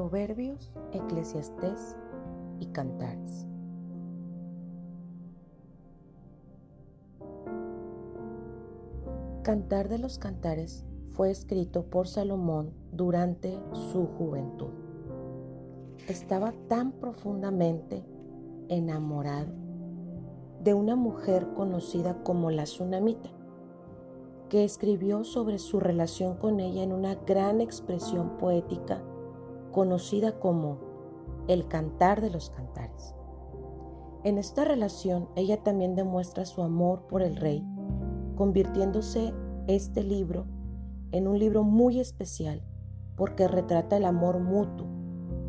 Proverbios, Eclesiastés y Cantares. Cantar de los Cantares fue escrito por Salomón durante su juventud. Estaba tan profundamente enamorado de una mujer conocida como la Tsunamita, que escribió sobre su relación con ella en una gran expresión poética conocida como el cantar de los cantares. En esta relación ella también demuestra su amor por el rey, convirtiéndose este libro en un libro muy especial porque retrata el amor mutuo,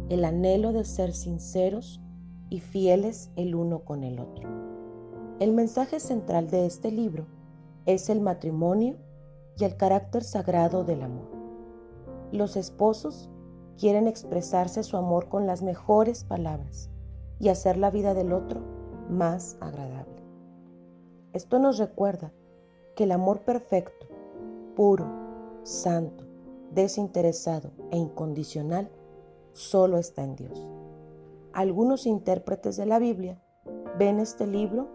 el anhelo de ser sinceros y fieles el uno con el otro. El mensaje central de este libro es el matrimonio y el carácter sagrado del amor. Los esposos quieren expresarse su amor con las mejores palabras y hacer la vida del otro más agradable. Esto nos recuerda que el amor perfecto, puro, santo, desinteresado e incondicional solo está en Dios. Algunos intérpretes de la Biblia ven este libro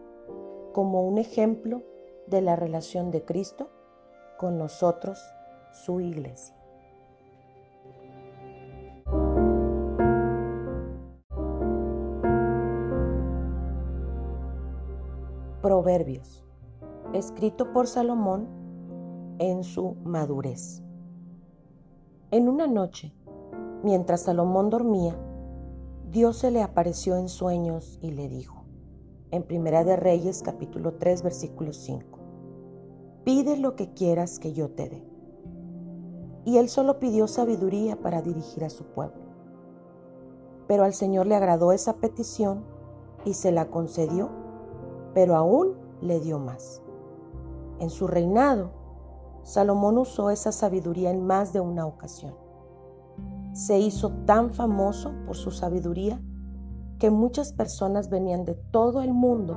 como un ejemplo de la relación de Cristo con nosotros, su iglesia. Proverbios, escrito por Salomón en su madurez. En una noche, mientras Salomón dormía, Dios se le apareció en sueños y le dijo, en Primera de Reyes capítulo 3 versículo 5, pide lo que quieras que yo te dé. Y él solo pidió sabiduría para dirigir a su pueblo. Pero al Señor le agradó esa petición y se la concedió pero aún le dio más. En su reinado, Salomón usó esa sabiduría en más de una ocasión. Se hizo tan famoso por su sabiduría que muchas personas venían de todo el mundo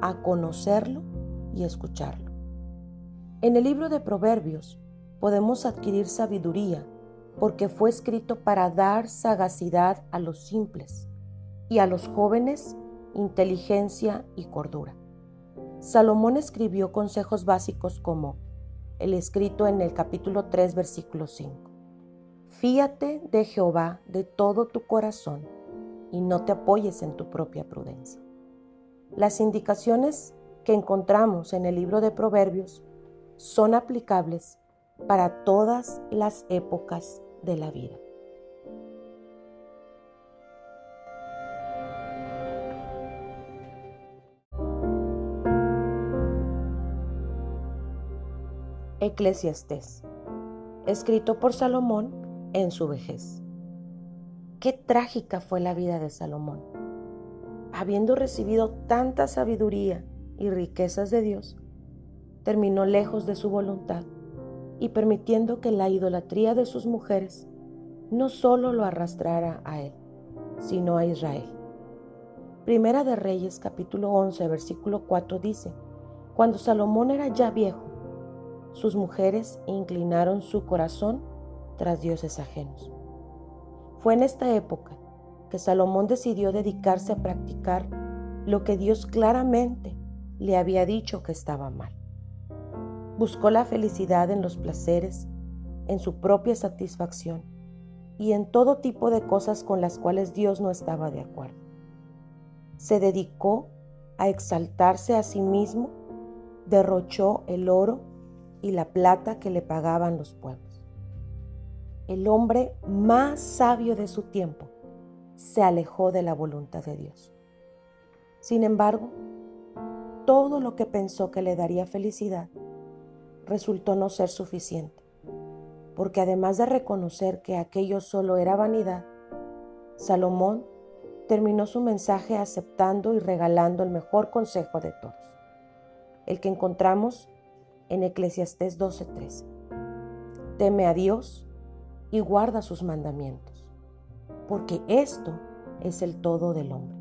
a conocerlo y escucharlo. En el libro de Proverbios podemos adquirir sabiduría porque fue escrito para dar sagacidad a los simples y a los jóvenes inteligencia y cordura. Salomón escribió consejos básicos como el escrito en el capítulo 3, versículo 5. Fíate de Jehová de todo tu corazón y no te apoyes en tu propia prudencia. Las indicaciones que encontramos en el libro de Proverbios son aplicables para todas las épocas de la vida. Eclesiastés, escrito por Salomón en su vejez. Qué trágica fue la vida de Salomón. Habiendo recibido tanta sabiduría y riquezas de Dios, terminó lejos de su voluntad y permitiendo que la idolatría de sus mujeres no solo lo arrastrara a él, sino a Israel. Primera de Reyes capítulo 11 versículo 4 dice, cuando Salomón era ya viejo, sus mujeres inclinaron su corazón tras dioses ajenos. Fue en esta época que Salomón decidió dedicarse a practicar lo que Dios claramente le había dicho que estaba mal. Buscó la felicidad en los placeres, en su propia satisfacción y en todo tipo de cosas con las cuales Dios no estaba de acuerdo. Se dedicó a exaltarse a sí mismo, derrochó el oro y la plata que le pagaban los pueblos. El hombre más sabio de su tiempo se alejó de la voluntad de Dios. Sin embargo, todo lo que pensó que le daría felicidad resultó no ser suficiente, porque además de reconocer que aquello solo era vanidad, Salomón terminó su mensaje aceptando y regalando el mejor consejo de todos, el que encontramos en Eclesiastés 12:13. Teme a Dios y guarda sus mandamientos, porque esto es el todo del hombre.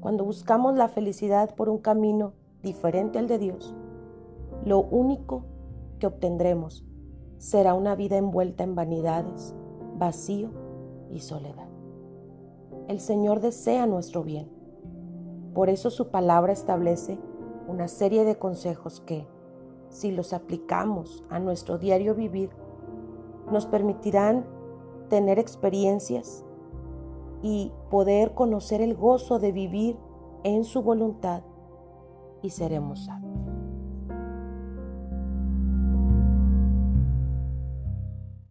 Cuando buscamos la felicidad por un camino diferente al de Dios, lo único que obtendremos será una vida envuelta en vanidades, vacío y soledad. El Señor desea nuestro bien. Por eso su palabra establece una serie de consejos que, si los aplicamos a nuestro diario vivir, nos permitirán tener experiencias y poder conocer el gozo de vivir en su voluntad y seremos sabios.